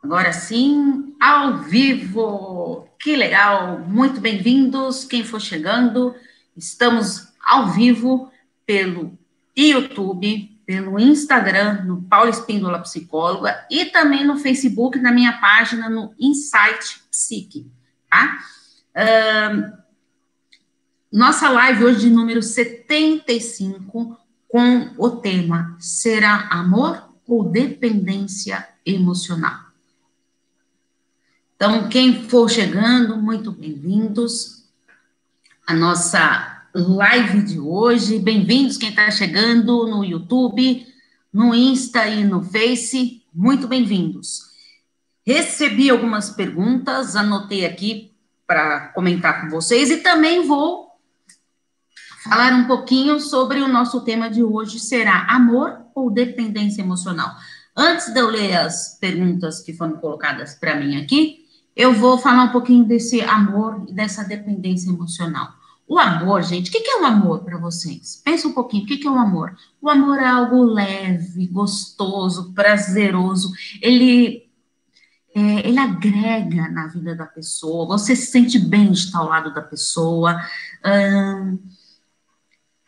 Agora sim, ao vivo. Que legal, muito bem-vindos. Quem for chegando, estamos ao vivo pelo YouTube, pelo Instagram, no Paulo Espíndola Psicóloga, e também no Facebook, na minha página, no Insight Psique, tá? Uh, nossa live hoje de número 75, com o tema Será amor ou dependência emocional? Então, quem for chegando, muito bem-vindos à nossa live de hoje. Bem-vindos quem está chegando no YouTube, no Insta e no Face. Muito bem-vindos. Recebi algumas perguntas, anotei aqui para comentar com vocês e também vou falar um pouquinho sobre o nosso tema de hoje, será amor ou dependência emocional. Antes de eu ler as perguntas que foram colocadas para mim aqui, eu vou falar um pouquinho desse amor e dessa dependência emocional. O amor, gente, o que é o amor para vocês? Pensa um pouquinho, o que é o amor? O amor é algo leve, gostoso, prazeroso. Ele, é, ele agrega na vida da pessoa. Você se sente bem de estar ao lado da pessoa. Hum,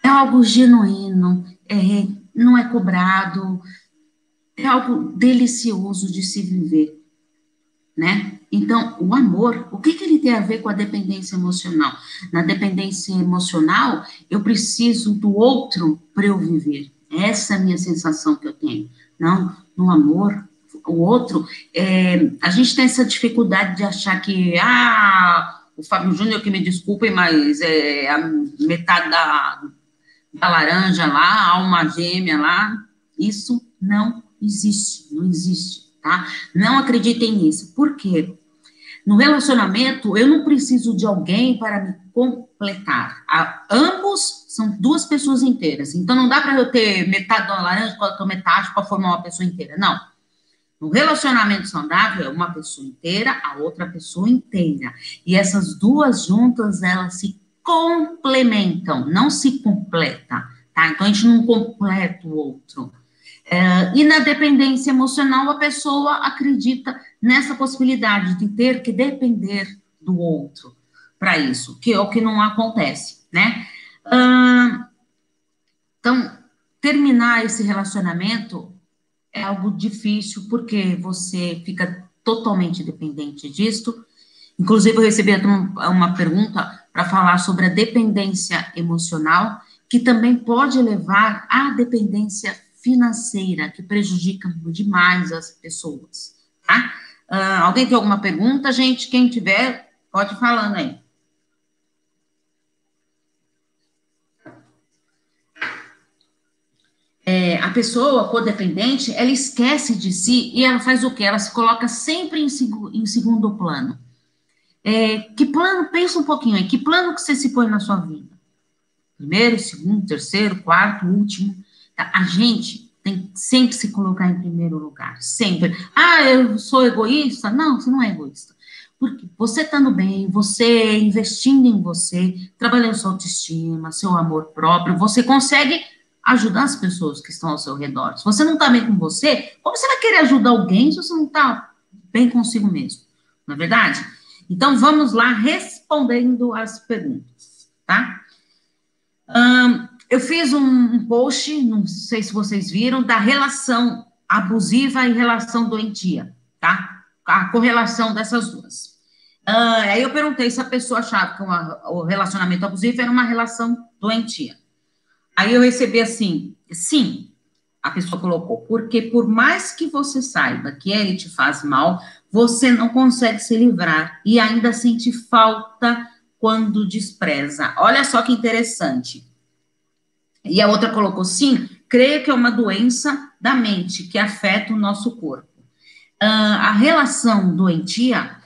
é algo genuíno, é, não é cobrado. É algo delicioso de se viver né? Então, o amor, o que, que ele tem a ver com a dependência emocional? Na dependência emocional, eu preciso do outro para eu viver. Essa é a minha sensação que eu tenho. Não, no amor, o outro, é, a gente tem essa dificuldade de achar que, ah, o Fábio Júnior, que me desculpem, mas é a metade da, da laranja lá, alma gêmea lá, isso não existe, não existe tá? Não acreditem nisso. Por quê? No relacionamento, eu não preciso de alguém para me completar. A, ambos são duas pessoas inteiras. Então, não dá para eu ter metade de uma laranja com a outra metade para formar uma pessoa inteira. Não. No relacionamento saudável, é uma pessoa inteira, a outra pessoa inteira. E essas duas juntas, elas se complementam, não se completa, tá? Então, a gente não completa o outro. É, e na dependência emocional, a pessoa acredita nessa possibilidade de ter que depender do outro para isso, que é o que não acontece, né? então, terminar esse relacionamento é algo difícil, porque você fica totalmente dependente disto. Inclusive, eu recebi uma pergunta para falar sobre a dependência emocional, que também pode levar à dependência financeira que prejudica demais as pessoas, tá? Uh, alguém tem alguma pergunta, gente? Quem tiver, pode ir falando aí. É, a pessoa codependente, ela esquece de si e ela faz o quê? Ela se coloca sempre em, em segundo plano. É, que plano, pensa um pouquinho aí, que plano que você se põe na sua vida? Primeiro, segundo, terceiro, quarto, último. Tá? A gente tem que sempre se colocar em primeiro lugar, sempre. Ah, eu sou egoísta? Não, você não é egoísta. Porque você estando bem, você investindo em você, trabalhando sua autoestima, seu amor próprio, você consegue ajudar as pessoas que estão ao seu redor. Se você não está bem com você, como você vai querer ajudar alguém se você não está bem consigo mesmo? Não é verdade? Então, vamos lá respondendo as perguntas, tá? Um, eu fiz um, post, não sei se vocês viram, da relação abusiva e relação doentia, tá? A correlação dessas duas. Uh, aí eu perguntei se a pessoa achava que uma, o relacionamento abusivo era uma relação doentia. Aí eu recebi assim, sim, a pessoa colocou, porque por mais que você saiba que ele te faz mal, você não consegue se livrar e ainda sente falta quando despreza. Olha só que interessante. E a outra colocou, sim, creio que é uma doença da mente que afeta o nosso corpo. Uh, a relação doentia,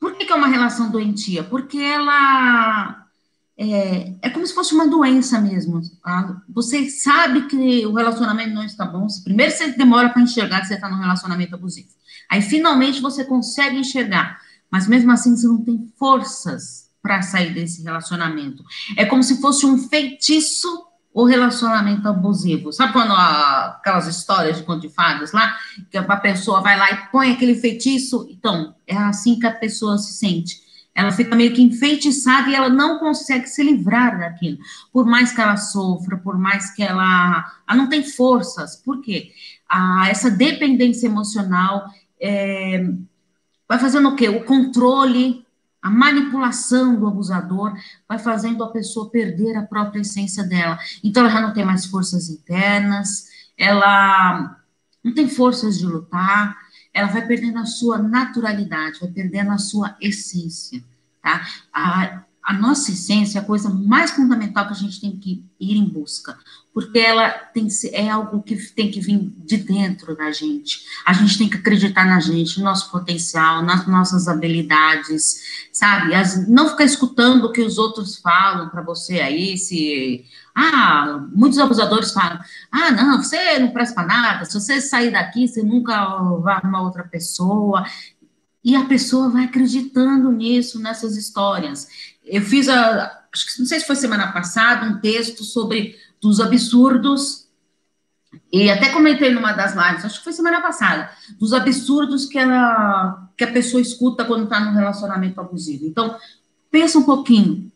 por que, que, é uma relação doentia? Porque ela é, é como se fosse uma doença mesmo. Tá? Você sabe que o relacionamento não está bom, primeiro você demora para enxergar que você está num relacionamento abusivo. Aí finalmente você consegue enxergar, mas mesmo assim você não tem forças para sair desse relacionamento. É como se fosse um feitiço ou relacionamento abusivo. Sabe quando a, aquelas histórias de conto de fadas lá, que a pessoa vai lá e põe aquele feitiço? Então, é assim que a pessoa se sente. Ela fica meio que enfeitiçada e ela não consegue se livrar daquilo. Por mais que ela sofra, por mais que ela, ela não tem forças. Por quê? Ah, essa dependência emocional é, vai fazendo o quê? O controle a manipulação do abusador vai fazendo a pessoa perder a própria essência dela. Então, ela já não tem mais forças internas, ela não tem forças de lutar, ela vai perdendo a sua naturalidade, vai perdendo a sua essência, tá? A, a nossa essência é a coisa mais fundamental que a gente tem que ir em busca, porque ela tem é algo que tem que vir de dentro da gente. A gente tem que acreditar na gente, no nosso potencial, nas nossas habilidades, sabe? As, não ficar escutando o que os outros falam para você aí, se ah, muitos abusadores falam: ah, não, você não presta para nada, se você sair daqui, você nunca vai arrumar outra pessoa. E a pessoa vai acreditando nisso, nessas histórias. Eu fiz a, acho que não sei se foi semana passada, um texto sobre dos absurdos, e até comentei numa das lives, acho que foi semana passada, dos absurdos que, ela, que a pessoa escuta quando está num relacionamento abusivo. Então, pensa um pouquinho.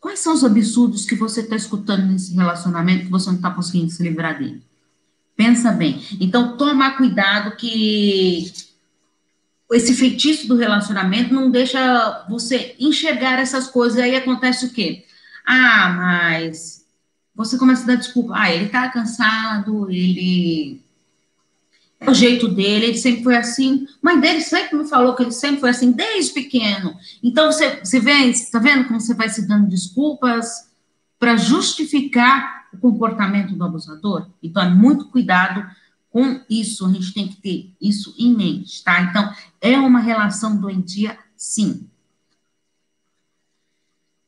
Quais são os absurdos que você está escutando nesse relacionamento que você não está conseguindo se livrar dele? Pensa bem. Então, toma cuidado que esse feitiço do relacionamento não deixa você enxergar essas coisas. Aí acontece o quê? Ah, mas você começa a dar desculpa. Ah, ele tá cansado, ele. É o jeito dele, ele sempre foi assim. Mãe dele sempre me falou que ele sempre foi assim, desde pequeno. Então, você, você vê, está vendo como você vai se dando desculpas para justificar o comportamento do abusador? Então, é muito cuidado com isso, a gente tem que ter isso em mente, tá? Então, é uma relação doentia, sim.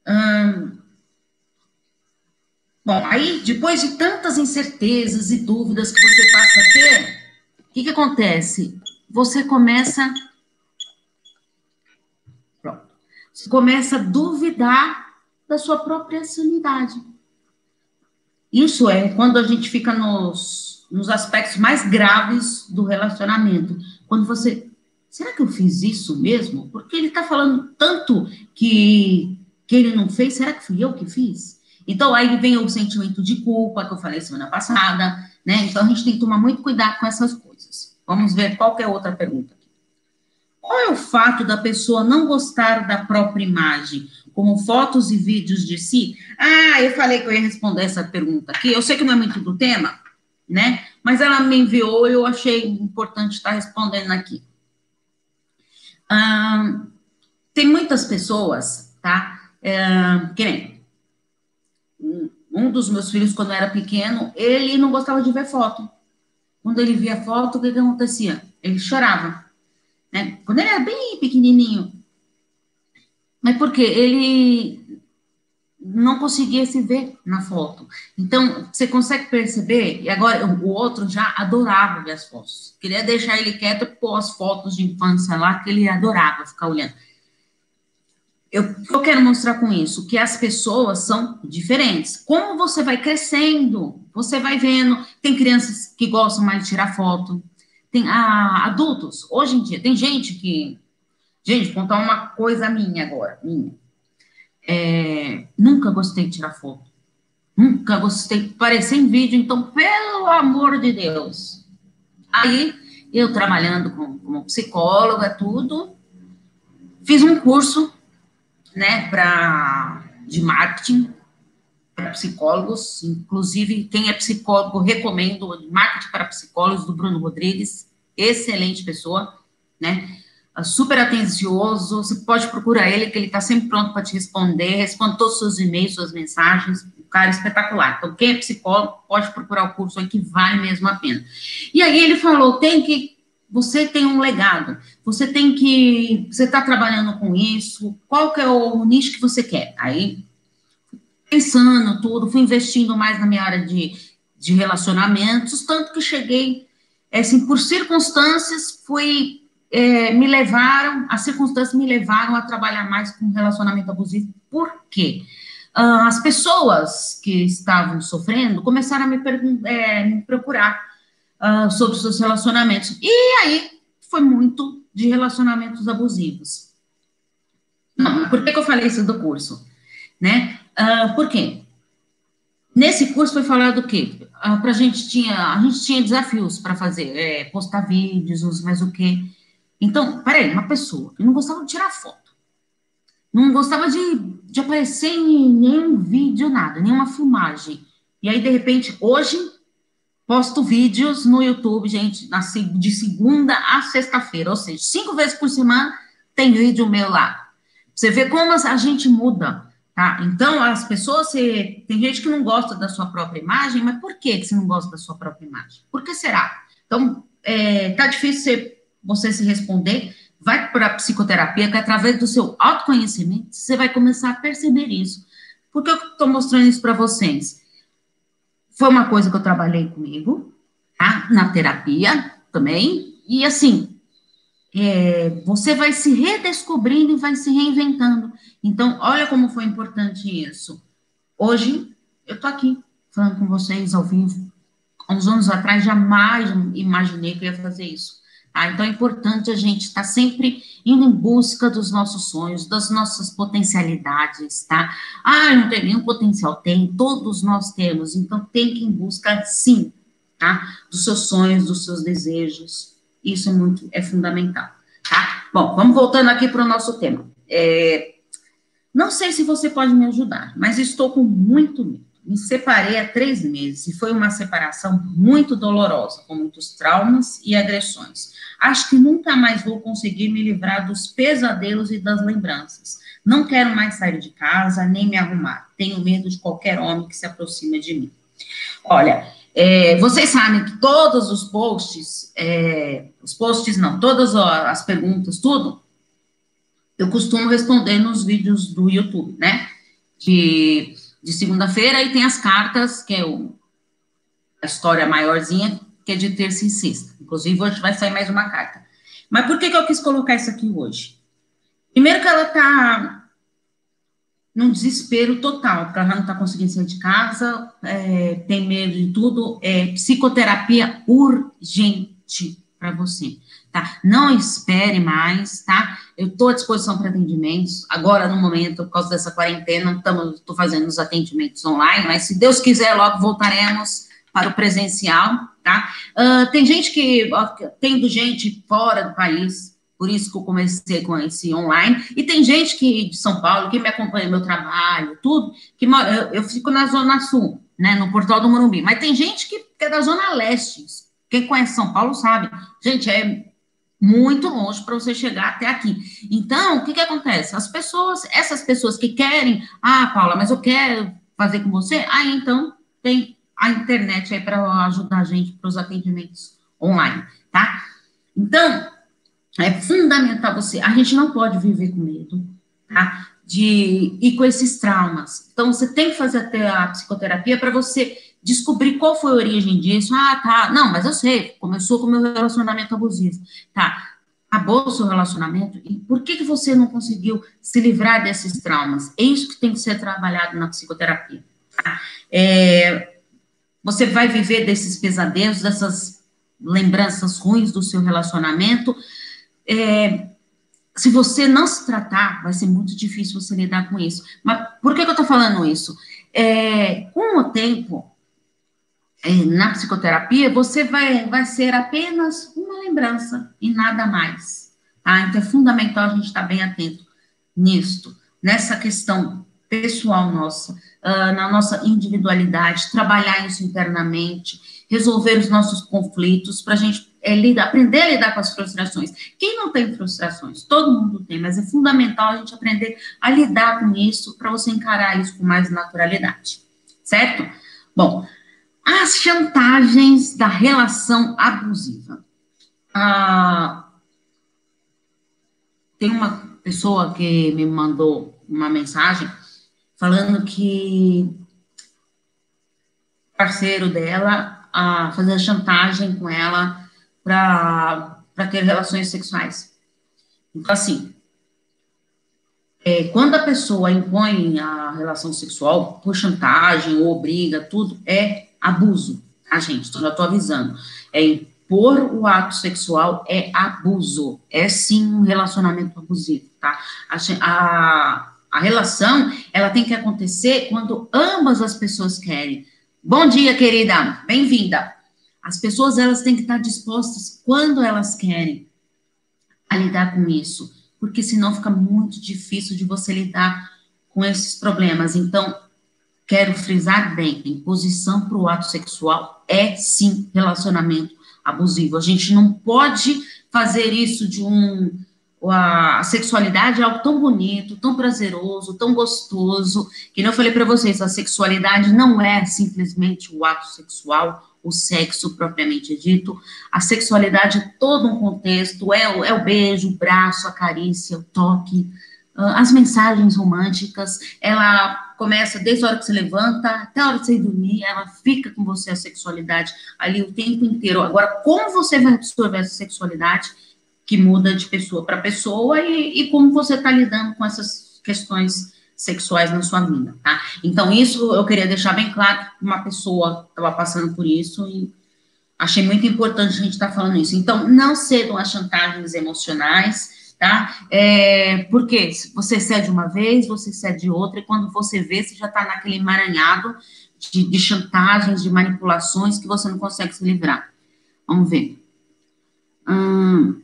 Hum, bom, aí, depois de tantas incertezas e dúvidas que você passa a ter, o que, que acontece? Você começa. Pronto. Você começa a duvidar da sua própria sanidade. Isso é quando a gente fica nos nos aspectos mais graves do relacionamento. Quando você, será que eu fiz isso mesmo? Porque ele está falando tanto que, que ele não fez, será que fui eu que fiz? Então, aí vem o sentimento de culpa, que eu falei semana passada, né? Então, a gente tem que tomar muito cuidado com essas coisas. Vamos ver qual é outra pergunta. Qual é o fato da pessoa não gostar da própria imagem, como fotos e vídeos de si? Ah, eu falei que eu ia responder essa pergunta aqui. Eu sei que não é muito do tema, né? Mas ela me enviou e eu achei importante estar respondendo aqui. Ah, tem muitas pessoas, tá? É, que nem um dos meus filhos, quando era pequeno, ele não gostava de ver foto. Quando ele via foto, o que, que acontecia? Ele chorava. Né? Quando ele era bem pequenininho. Mas por quê? Ele não conseguia se ver na foto. Então, você consegue perceber, e agora o outro já adorava ver as fotos. Queria deixar ele quieto pôr as fotos de infância lá, que ele adorava ficar olhando. Eu, eu quero mostrar com isso que as pessoas são diferentes. Como você vai crescendo, você vai vendo. Tem crianças que gostam mais de tirar foto, tem ah, adultos. Hoje em dia, tem gente que. Gente, contar uma coisa minha agora, minha é, nunca gostei de tirar foto. Nunca gostei de aparecer em vídeo, então, pelo amor de Deus. Aí, eu trabalhando como, como psicóloga, tudo, fiz um curso, né, para de marketing para psicólogos, inclusive quem é psicólogo recomendo marketing para psicólogos do Bruno Rodrigues, excelente pessoa, né? super atencioso, você pode procurar ele, que ele está sempre pronto para te responder, responde todos os seus e-mails, suas mensagens, o cara é espetacular. Então, quem é psicólogo, pode procurar o curso aí, que vale mesmo a pena. E aí ele falou, tem que, você tem um legado, você tem que, você está trabalhando com isso, qual que é o nicho que você quer? Aí, pensando tudo, fui investindo mais na minha área de, de relacionamentos, tanto que cheguei, assim, por circunstâncias, fui é, me levaram, as circunstâncias me levaram a trabalhar mais com relacionamento abusivo. Por quê? uh, as pessoas que estavam sofrendo começaram a me, é, me procurar uh, sobre seus relacionamentos. E aí foi muito de relacionamentos abusivos. Não, por que, que eu falei isso do curso? Né? Uh, por quê? Nesse curso foi falado o quê? Uh, pra gente tinha, a gente tinha desafios para fazer, é, postar vídeos, mas o quê? Então, peraí, uma pessoa que não gostava de tirar foto, não gostava de, de aparecer em nenhum vídeo, nada, nenhuma filmagem. E aí, de repente, hoje, posto vídeos no YouTube, gente, de segunda a sexta-feira, ou seja, cinco vezes por semana tem vídeo meu lá. Você vê como a gente muda, tá? Então, as pessoas, você, tem gente que não gosta da sua própria imagem, mas por que você não gosta da sua própria imagem? Por que será? Então, é, tá difícil você, se responder, vai para a psicoterapia, que através do seu autoconhecimento, você vai começar a perceber isso. Por que eu estou mostrando isso para vocês? Foi uma coisa que eu trabalhei comigo, tá? Na terapia também, e assim, é, você vai se redescobrindo e vai se reinventando. Então, olha como foi importante isso. Hoje, eu estou aqui falando com vocês ao vivo. Há uns anos atrás, jamais imaginei que eu ia fazer isso. Tá? Então, é importante a gente estar tá sempre indo em busca dos nossos sonhos, das nossas potencialidades, tá? Ah, não tem nenhum potencial. Tem, todos nós temos. Então, tem que ir em busca, sim, tá? Dos seus sonhos, dos seus desejos. Isso é muito, é fundamental, tá? Bom, vamos voltando aqui para o nosso tema. É, não sei se você pode me ajudar, mas estou com muito medo. Me separei há três meses e foi uma separação muito dolorosa, com muitos traumas e agressões. Acho que nunca mais vou conseguir me livrar dos pesadelos e das lembranças. Não quero mais sair de casa, nem me arrumar. Tenho medo de qualquer homem que se aproxime de mim. Olha, é, vocês sabem que todos os posts, é, os posts não, todas as perguntas, tudo, eu costumo responder nos vídeos do YouTube, né? De, de segunda-feira, e tem as cartas, que é o, a história maiorzinha, que é de terça e sexta. Inclusive, hoje vai sair mais uma carta. Mas por que, que eu quis colocar isso aqui hoje? Primeiro que ela está num desespero total, porque ela não está conseguindo sair de casa, é, tem medo de tudo, é psicoterapia urgente para você, tá? Não espere mais, tá? Eu estou à disposição para atendimentos, agora no momento, por causa dessa quarentena, estou fazendo os atendimentos online, mas se Deus quiser, logo voltaremos para o presencial, tá? Uh, tem gente que, tendo gente fora do país, por isso que eu comecei com esse online. E tem gente que de São Paulo que me acompanha no meu trabalho, tudo, que eu, eu fico na Zona Sul, né, no Portal do Morumbi. Mas tem gente que é da Zona Leste. Quem conhece São Paulo sabe. Gente, é muito longe para você chegar até aqui. Então, o que, que acontece? As pessoas, essas pessoas que querem, ah, Paula, mas eu quero fazer com você, aí então tem a internet aí para ajudar a gente para os atendimentos online, tá? Então, é fundamental você. A gente não pode viver com medo, tá? De ir com esses traumas. Então, você tem que fazer até a psicoterapia para você descobrir qual foi a origem disso. Ah, tá. Não, mas eu sei. Começou com o meu relacionamento abusivo. Tá. Acabou o seu relacionamento. E por que, que você não conseguiu se livrar desses traumas? É isso que tem que ser trabalhado na psicoterapia. Tá? É, você vai viver desses pesadelos, dessas lembranças ruins do seu relacionamento é, se você não se tratar, vai ser muito difícil você lidar com isso. Mas por que, que eu estou falando isso? É, com o tempo, na psicoterapia, você vai, vai ser apenas uma lembrança e nada mais. Tá? Então é fundamental a gente estar bem atento nisto, nessa questão pessoal nossa, uh, na nossa individualidade, trabalhar isso internamente, resolver os nossos conflitos, para a gente é, lidar, aprender a lidar com as frustrações. Quem não tem frustrações? Todo mundo tem, mas é fundamental a gente aprender a lidar com isso para você encarar isso com mais naturalidade, certo? Bom, as chantagens da relação abusiva. Ah, tem uma pessoa que me mandou uma mensagem falando que parceiro dela a fazer chantagem com ela para ter relações sexuais. Então, assim, é, quando a pessoa impõe a relação sexual por chantagem ou obriga, tudo é abuso, tá, gente? Então, já estou avisando. É impor o ato sexual é abuso, é sim um relacionamento abusivo, tá? A, a, a relação, ela tem que acontecer quando ambas as pessoas querem. Bom dia, querida, bem-vinda. As pessoas, elas têm que estar dispostas, quando elas querem, a lidar com isso porque senão fica muito difícil de você lidar com esses problemas. Então, quero frisar bem: imposição para o ato sexual é sim relacionamento abusivo. A gente não pode fazer isso de um. A sexualidade é algo tão bonito, tão prazeroso, tão gostoso, que eu falei para vocês, a sexualidade não é simplesmente o ato sexual o sexo propriamente dito. A sexualidade é todo um contexto, é o, é o beijo, o braço, a carícia, o toque, as mensagens românticas. Ela começa desde a hora que você levanta até a hora de você ir dormir, ela fica com você a sexualidade ali o tempo inteiro. Agora, como você vai absorver essa sexualidade que muda de pessoa para pessoa e, e como você está lidando com essas questões sexuais na sua vida, tá? Então, isso eu queria deixar bem claro que uma pessoa estava passando por isso e achei muito importante a gente estar tá falando isso. Então, não cedam a chantagens emocionais, tá? É, porque você cede uma vez, você cede outra, e quando você vê, você já está naquele emaranhado de, de chantagens, de manipulações que você não consegue se livrar. Vamos ver. Hum,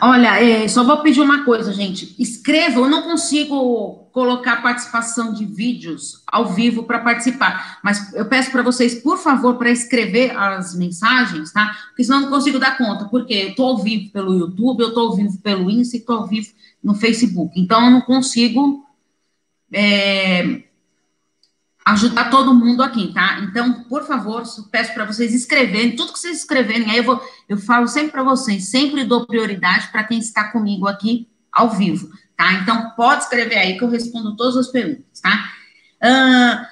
Olha, é, só vou pedir uma coisa, gente. Escreva, eu não consigo colocar participação de vídeos ao vivo para participar, mas eu peço para vocês, por favor, para escrever as mensagens, tá? Porque senão eu não consigo dar conta, porque eu estou ao vivo pelo YouTube, eu estou ao vivo pelo Insta e estou ao vivo no Facebook. Então, eu não consigo é, ajudar todo mundo aqui, tá? Então, por favor, peço para vocês escreverem, tudo que vocês escreverem, aí eu vou, eu falo sempre para vocês, sempre dou prioridade para quem está comigo aqui ao vivo, tá? Então, pode escrever aí que eu respondo todas as perguntas, tá? Uh,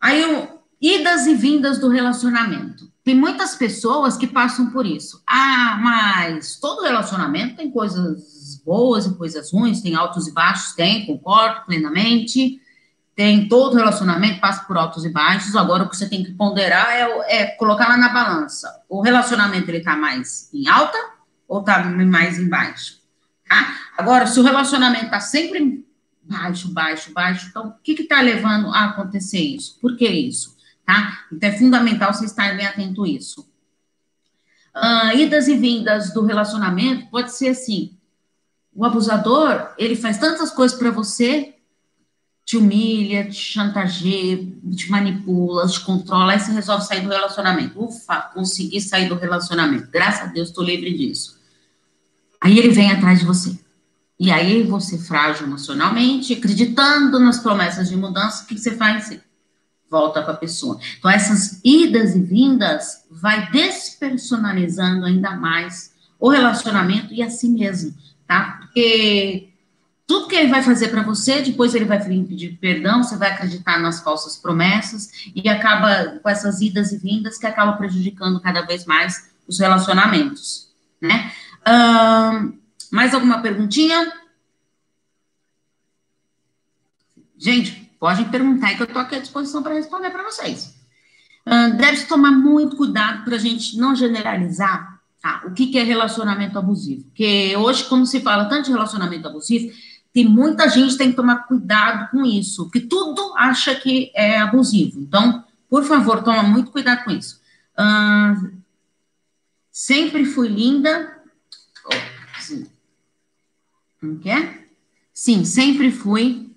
aí, eu, idas e vindas do relacionamento. Tem muitas pessoas que passam por isso. Ah, mas todo relacionamento tem coisas boas e coisas ruins, tem altos e baixos, tem, concordo plenamente tem todo relacionamento, passa por altos e baixos. Agora, o que você tem que ponderar é, é colocar lá na balança. O relacionamento, ele tá mais em alta ou tá mais em baixo? Tá? Agora, se o relacionamento tá sempre baixo, baixo, baixo, então, o que que tá levando a acontecer isso? Por que isso? Tá? Então, é fundamental você estar bem atento a isso. Uh, idas e vindas do relacionamento pode ser assim, o abusador, ele faz tantas coisas para você te humilha, te chantageia, te manipula, te controla, aí você resolve sair do relacionamento. Ufa, consegui sair do relacionamento. Graças a Deus, estou livre disso. Aí ele vem atrás de você. E aí você, frágil emocionalmente, acreditando nas promessas de mudança, o que você faz? volta para a pessoa. Então, essas idas e vindas vai despersonalizando ainda mais o relacionamento e a si mesmo, tá? Porque tudo que ele vai fazer para você, depois ele vai pedir perdão, você vai acreditar nas falsas promessas e acaba com essas idas e vindas que acaba prejudicando cada vez mais os relacionamentos, né? Mais alguma perguntinha? Gente, podem perguntar aí que eu estou aqui à disposição para responder para vocês. Deve-se tomar muito cuidado para a gente não generalizar tá? o que, que é relacionamento abusivo. Porque hoje, como se fala tanto de relacionamento abusivo, tem muita gente que tem que tomar cuidado com isso, porque tudo acha que é abusivo. Então, por favor, toma muito cuidado com isso. Sempre fui linda. Oh, sim. Como que é? Sim, sempre fui.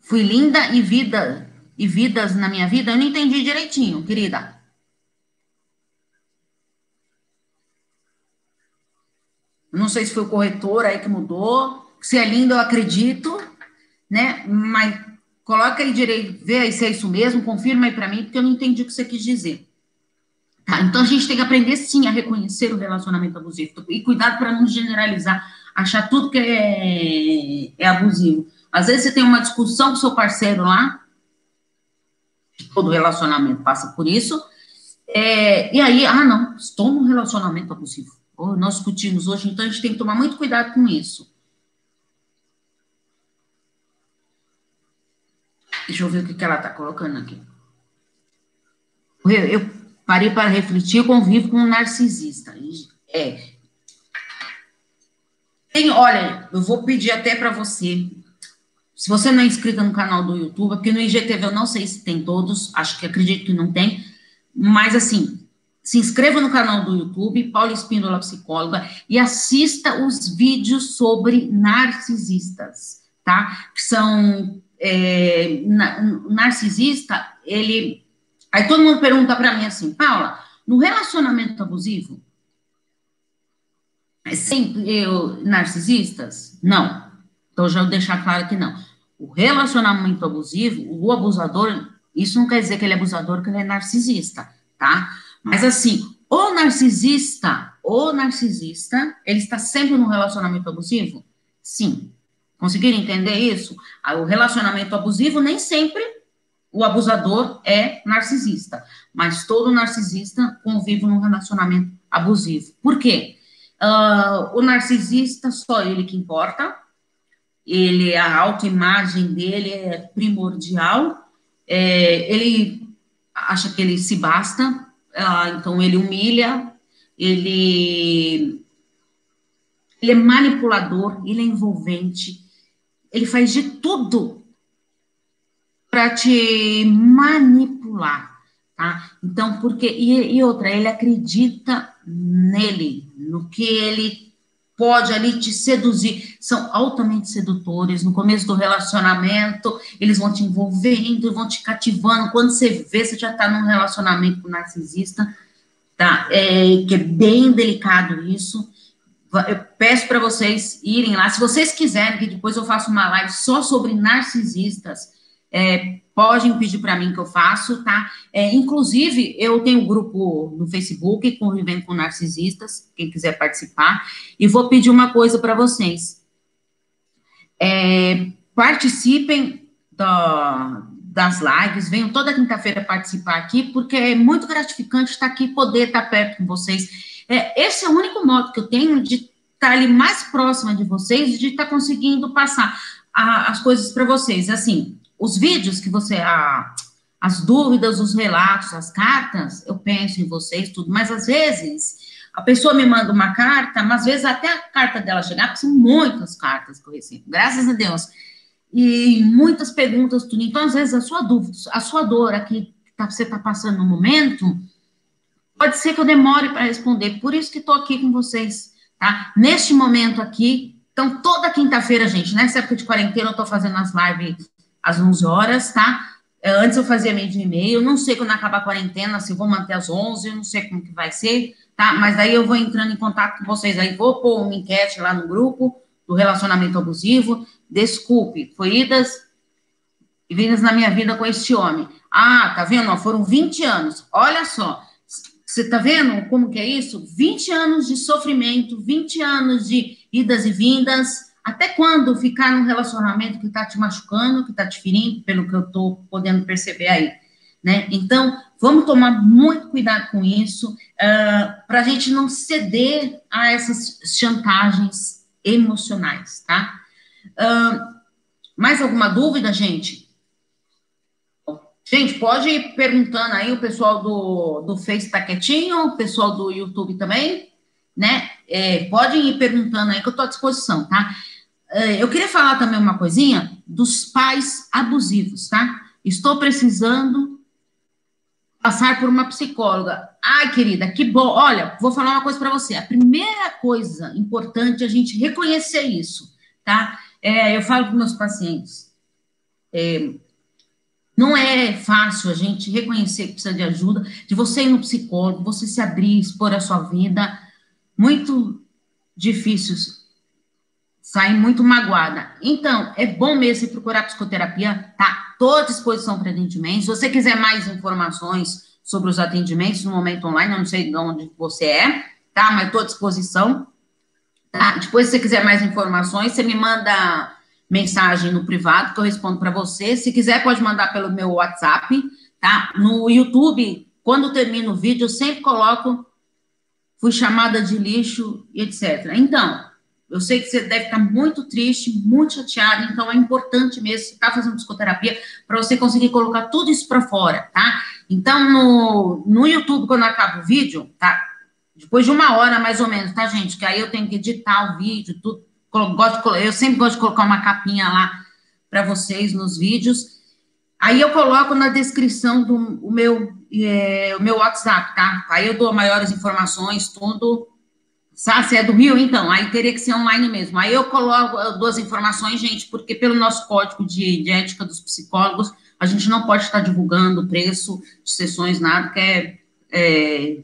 Fui linda e vida e vidas na minha vida. Eu não entendi direitinho, querida. Não sei se foi o corretor aí que mudou. Se é lindo, eu acredito, né? Mas coloca aí direito, vê aí se é isso mesmo, confirma aí para mim, porque eu não entendi o que você quis dizer. Tá? Então a gente tem que aprender sim a reconhecer o relacionamento abusivo e cuidado para não generalizar, achar tudo que é, é abusivo. Às vezes você tem uma discussão com seu parceiro lá, todo relacionamento passa por isso, é, e aí, ah, não, estou num relacionamento abusivo ou nós discutimos hoje, então a gente tem que tomar muito cuidado com isso. Deixa eu ver o que, ela está colocando aqui. Eu, eu, parei para refletir, convivo com um narcisista. É. Tem, olha, eu vou pedir até para você, se você não é inscrita no canal do YouTube, porque no IGTV eu não sei se tem todos, acho que acredito que não tem, mas assim, se inscreva no canal do YouTube, Paula Espíndola Psicóloga, e assista os vídeos sobre narcisistas, tá? Que são é, narcisista, ele. Aí todo mundo pergunta para mim assim, Paula, no relacionamento abusivo, é sempre eu, narcisistas? Não. Então já vou deixar claro que não. O relacionamento abusivo, o abusador, isso não quer dizer que ele é abusador, que ele é narcisista, tá? Mas assim, o narcisista, o narcisista, ele está sempre no relacionamento abusivo? Sim. Conseguiram entender isso? O relacionamento abusivo nem sempre o abusador é narcisista, mas todo narcisista convive num relacionamento abusivo. Por quê? Uh, o narcisista, só ele que importa, ele, a autoimagem dele é primordial, é, ele acha que ele se basta, uh, então ele humilha, ele, ele é manipulador, ele é envolvente, ele faz de tudo para te manipular, tá? Então, porque e, e, outra, ele acredita nele, no que ele pode ali te seduzir. São altamente sedutores. No começo do relacionamento, eles vão te envolvendo, vão te cativando. Quando você vê, você já está num relacionamento narcisista, tá? É, que é bem delicado isso eu peço para vocês irem lá. Se vocês quiserem, que depois eu faça uma live só sobre narcisistas, é, podem pedir para mim que eu faço, tá? É, inclusive, eu tenho um grupo no Facebook, Convivendo com Narcisistas, quem quiser participar, e vou pedir uma coisa para vocês. É, participem da, das lives, venham toda quinta-feira participar aqui, porque é muito gratificante estar aqui, poder estar perto com vocês é, esse é o único modo que eu tenho de estar ali mais próxima de vocês de estar conseguindo passar a, as coisas para vocês. Assim, os vídeos que você. A, as dúvidas, os relatos, as cartas, eu penso em vocês, tudo, mas às vezes a pessoa me manda uma carta, mas às vezes até a carta dela chegar, porque são muitas cartas que eu recebo, graças a Deus, e muitas perguntas, tudo. Então, às vezes, a sua dúvida, a sua dor aqui que tá, você está passando no momento, Pode ser que eu demore para responder, por isso que estou aqui com vocês, tá? Neste momento aqui, então toda quinta-feira, gente, nessa época de quarentena, eu estou fazendo as lives às 11 horas, tá? É, antes eu fazia meio de e meio, não sei quando acabar a quarentena, se vou manter às 11, não sei como que vai ser, tá? Mas daí eu vou entrando em contato com vocês aí, vou pôr uma enquete lá no grupo do relacionamento abusivo. Desculpe, foi idas e vindas na minha vida com este homem. Ah, tá vendo? Foram 20 anos. Olha só, você está vendo como que é isso? 20 anos de sofrimento, 20 anos de idas e vindas. Até quando ficar num relacionamento que está te machucando, que está te ferindo, pelo que eu estou podendo perceber aí? Né? Então, vamos tomar muito cuidado com isso, uh, ah, para a gente não ceder a essas chantagens emocionais, tá? Uh, mais alguma dúvida, gente? Gente, pode ir perguntando aí, o pessoal do, do Face tá quietinho, o pessoal do YouTube também, né? É, podem ir perguntando aí que eu estou à disposição, tá? É, eu queria falar também uma coisinha dos pais abusivos, tá? Estou precisando passar por uma psicóloga. Ai, querida, que bom. Olha, vou falar uma coisa para você. A primeira coisa importante é a gente reconhecer isso, tá? É, eu falo para meus pacientes. É, não é fácil a gente reconhecer que precisa de ajuda, de você ir no psicólogo, você se abrir, expor a sua vida. Muito difícil, sair muito magoada. Então, é bom mesmo procurar psicoterapia, tá? Estou à disposição para atendimento. Se você quiser mais informações sobre os atendimentos no momento online, eu não sei de onde você é, tá? Mas estou à disposição. Tá? Depois, se você quiser mais informações, você me manda mensagem no privado que eu respondo para você. Se quiser, pode mandar pelo meu WhatsApp, tá? No YouTube, quando termino o vídeo, eu sempre coloco fui chamada de lixo e etc. Então, eu sei que você deve estar muito triste, muito chateado, então é importante mesmo, você está fazendo psicoterapia, para você conseguir colocar tudo isso para fora, tá? Então, no, no YouTube, quando acaba o vídeo, tá? Depois de uma hora, mais ou menos, tá, gente? Que aí eu tenho que editar o vídeo, tudo. Gosto eu sempre gosto de colocar uma capinha lá para vocês nos vídeos. Aí eu coloco na descrição do o meu, é, o meu WhatsApp, tá? Aí eu dou maiores informações, tudo Sabe, se é do Rio, então, aí teria que ser online mesmo. Aí eu coloco duas informações, gente, porque pelo nosso código de, de ética dos psicólogos, a gente não pode estar divulgando preço de sessões, nada, que é, é,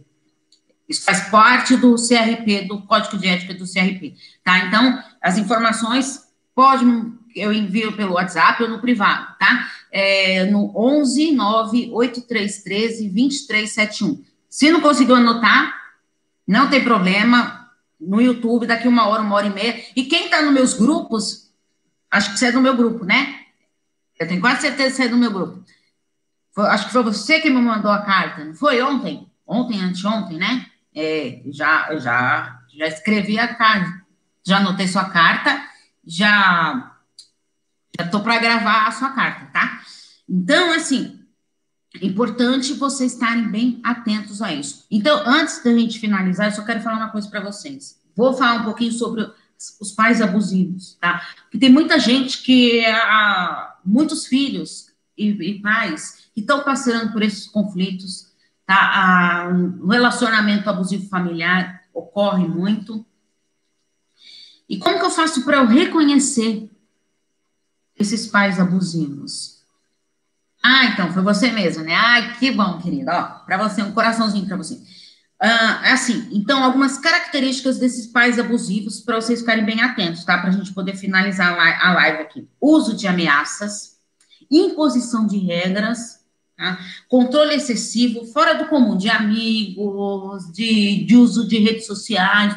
isso faz parte do CRP, do Código de Ética do CRP, tá? Então, as informações pode, eu envio pelo WhatsApp ou no privado, tá? É, no 11 9 8313 2371. Se não conseguiu anotar, não tem problema, no YouTube daqui uma hora, uma hora e meia. E quem está nos meus grupos, acho que você é do meu grupo, né? Eu tenho quase certeza que você é do meu grupo. Foi, acho que foi você que me mandou a carta, não foi ontem? Ontem, anteontem, né? É, já, já, já escrevi a carta, já anotei sua carta, já já estou para gravar a sua carta, tá? Então, assim, importante vocês estarem bem atentos a isso. Então, antes da gente finalizar, eu só quero falar uma coisa para vocês. Vou falar um pouquinho sobre os pais abusivos, tá? Porque tem muita gente que, há muitos filhos e, e pais que estão passando por esses conflitos, tá? o relacionamento abusivo familiar ocorre muito. E como que eu faço para eu reconhecer esses pais abusivos? Ah, então, foi você mesmo, né? Ai, que bom, querida. Ó, para você, um coraçãozinho para você. Ah, é assim, então, algumas características desses pais abusivos para vocês ficarem bem atentos, tá? Para a gente poder finalizar a live aqui. Uso de ameaças, imposição de regras, tá? controle excessivo, fora do comum, de amigos, de, de uso de redes sociais.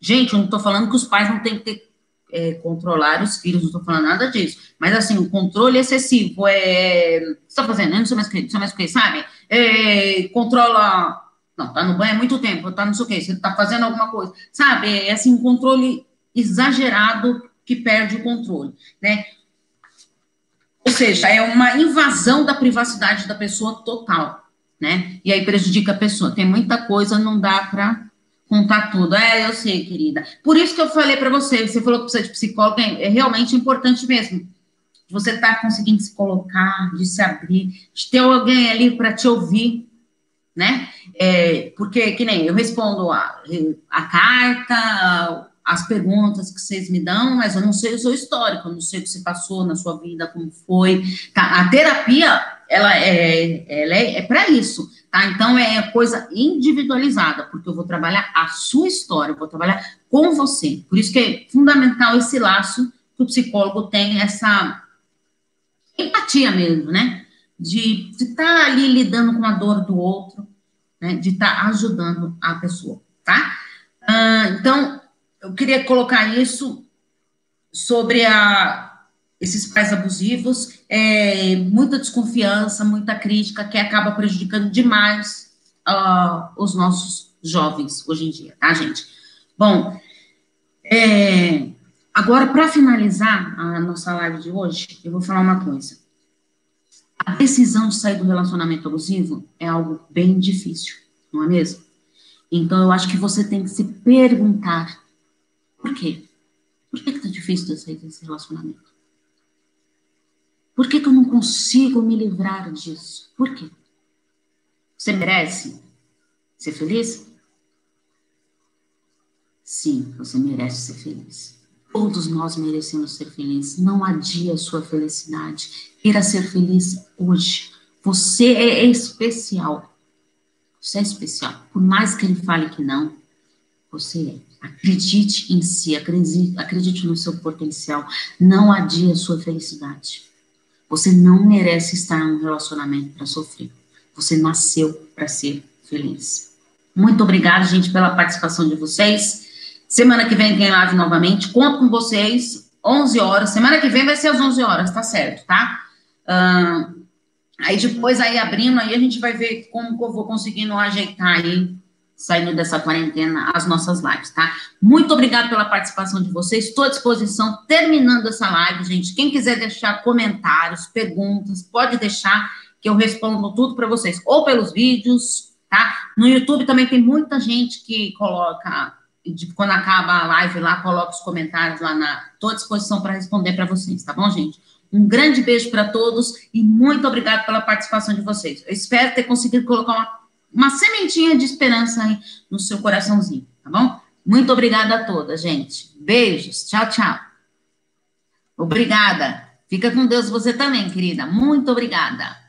Gente, eu não estou falando que os pais não têm que ter é, controlar os filhos, não estou falando nada disso. Mas, assim, o controle excessivo é. Você está fazendo, não sei mais o que, não sei mais o que, sabe? É, controla. Não, tá no banho há muito tempo, tá não sei o que, você está fazendo alguma coisa. Sabe? É, assim, controle exagerado que perde o controle, né? Ou seja, é uma invasão da privacidade da pessoa total, né? E aí prejudica a pessoa. Tem muita coisa, não dá para contar tudo. É, eu sei, querida. Por isso que eu falei para você, você falou que precisa de psicólogo, é, realmente importante mesmo. Você tá conseguindo se colocar, de se abrir, de ter alguém ali para te ouvir, né? É, porque, que nem eu respondo a, a carta, as perguntas que vocês me dão, mas eu não sei o seu histórico, eu não sei o que você passou na sua vida, como foi. Tá? A terapia, ela é, ela é, é para isso tá? Então é coisa individualizada, porque eu vou trabalhar a sua história, eu vou trabalhar com você. Por isso que é fundamental esse laço que o psicólogo tem, essa empatia mesmo, né? De estar tá ali lidando com a dor do outro, né? De estar tá ajudando a pessoa, tá? Ah, então, eu queria colocar isso sobre a, esses pais abusivos, é, muita desconfiança, muita crítica, que acaba prejudicando demais uh, os nossos jovens hoje em dia, tá, gente? Bom, é, agora, para finalizar a nossa live de hoje, eu vou falar uma coisa. A decisão de sair do relacionamento abusivo é algo bem difícil, não é mesmo? Então, eu acho que você tem que se perguntar por quê? Por que, que tá difícil de sair desse relacionamento? Por que, que eu não consigo me livrar disso? Por quê? Você merece ser feliz? Sim, você merece ser feliz. Todos nós merecemos ser felizes. Não adia a sua felicidade. Queira ser feliz hoje. Você é especial. Você é especial. Por mais que ele fale que não, você é. Acredite em si, acredite, acredite no seu potencial. Não adie a sua felicidade. Você não merece estar em um relacionamento para sofrer. Você nasceu para ser feliz. Muito obrigada, gente, pela participação de vocês. Semana que vem tem live novamente. Conto com vocês. 11 horas. Semana que vem vai ser às 11 horas, tá certo, tá? Uh, aí depois, aí abrindo, aí a gente vai ver como que eu vou conseguindo ajeitar aí saindo dessa quarentena, as nossas lives, tá? Muito obrigado pela participação de vocês. Estou à disposição, terminando essa live, gente. Quem quiser deixar comentários, perguntas, pode deixar, que eu respondo tudo para vocês, ou pelos vídeos, tá? No YouTube também tem muita gente que coloca, de, quando acaba a live lá, coloca os comentários lá na. Estou à disposição para responder para vocês, tá bom, gente? Um grande beijo para todos e muito obrigado pela participação de vocês. Eu espero ter conseguido colocar uma uma sementinha de esperança aí no seu coraçãozinho, tá bom? Muito obrigada a todas, gente. Beijos. Tchau, tchau. Obrigada. Fica com Deus você também, querida. Muito obrigada.